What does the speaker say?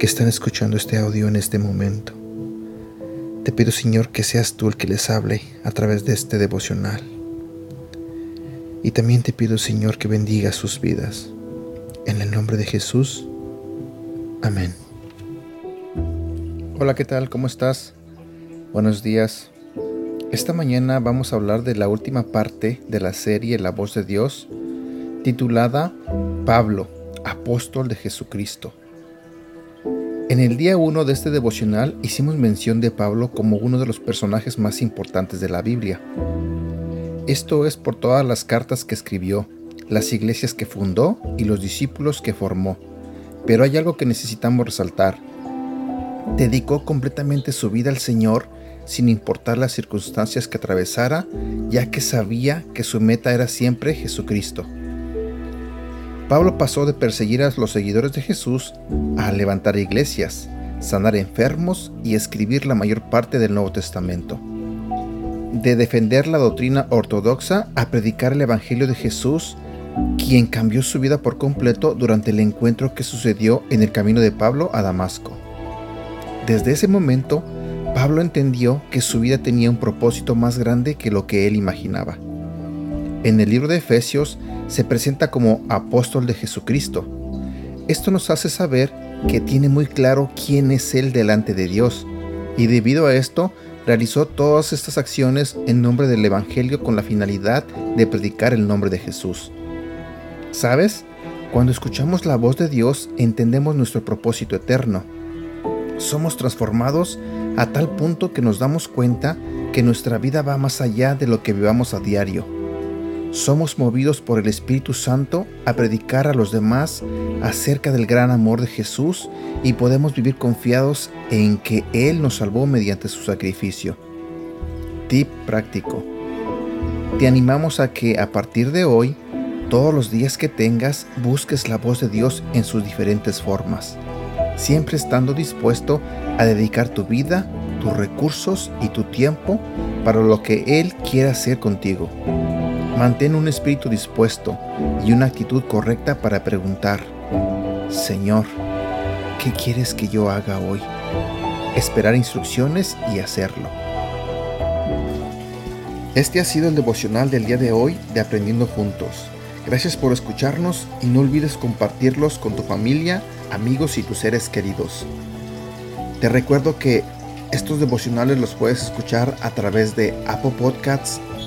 que están escuchando este audio en este momento. Te pido, Señor, que seas tú el que les hable a través de este devocional. Y también te pido, Señor, que bendiga sus vidas. En el nombre de Jesús. Amén. Hola, ¿qué tal? ¿Cómo estás? Buenos días. Esta mañana vamos a hablar de la última parte de la serie La voz de Dios, titulada Pablo, apóstol de Jesucristo. En el día 1 de este devocional hicimos mención de Pablo como uno de los personajes más importantes de la Biblia. Esto es por todas las cartas que escribió, las iglesias que fundó y los discípulos que formó. Pero hay algo que necesitamos resaltar dedicó completamente su vida al Señor sin importar las circunstancias que atravesara, ya que sabía que su meta era siempre Jesucristo. Pablo pasó de perseguir a los seguidores de Jesús a levantar iglesias, sanar enfermos y escribir la mayor parte del Nuevo Testamento. De defender la doctrina ortodoxa a predicar el Evangelio de Jesús, quien cambió su vida por completo durante el encuentro que sucedió en el camino de Pablo a Damasco. Desde ese momento, Pablo entendió que su vida tenía un propósito más grande que lo que él imaginaba. En el libro de Efesios se presenta como apóstol de Jesucristo. Esto nos hace saber que tiene muy claro quién es Él delante de Dios, y debido a esto realizó todas estas acciones en nombre del Evangelio con la finalidad de predicar el nombre de Jesús. ¿Sabes? Cuando escuchamos la voz de Dios entendemos nuestro propósito eterno somos transformados a tal punto que nos damos cuenta que nuestra vida va más allá de lo que vivamos a diario. Somos movidos por el Espíritu Santo a predicar a los demás acerca del gran amor de Jesús y podemos vivir confiados en que Él nos salvó mediante su sacrificio. Tip práctico. Te animamos a que a partir de hoy, todos los días que tengas, busques la voz de Dios en sus diferentes formas siempre estando dispuesto a dedicar tu vida, tus recursos y tu tiempo para lo que Él quiera hacer contigo. Mantén un espíritu dispuesto y una actitud correcta para preguntar, Señor, ¿qué quieres que yo haga hoy? Esperar instrucciones y hacerlo. Este ha sido el devocional del día de hoy de Aprendiendo Juntos. Gracias por escucharnos y no olvides compartirlos con tu familia, amigos y tus seres queridos. Te recuerdo que estos devocionales los puedes escuchar a través de Apple Podcasts,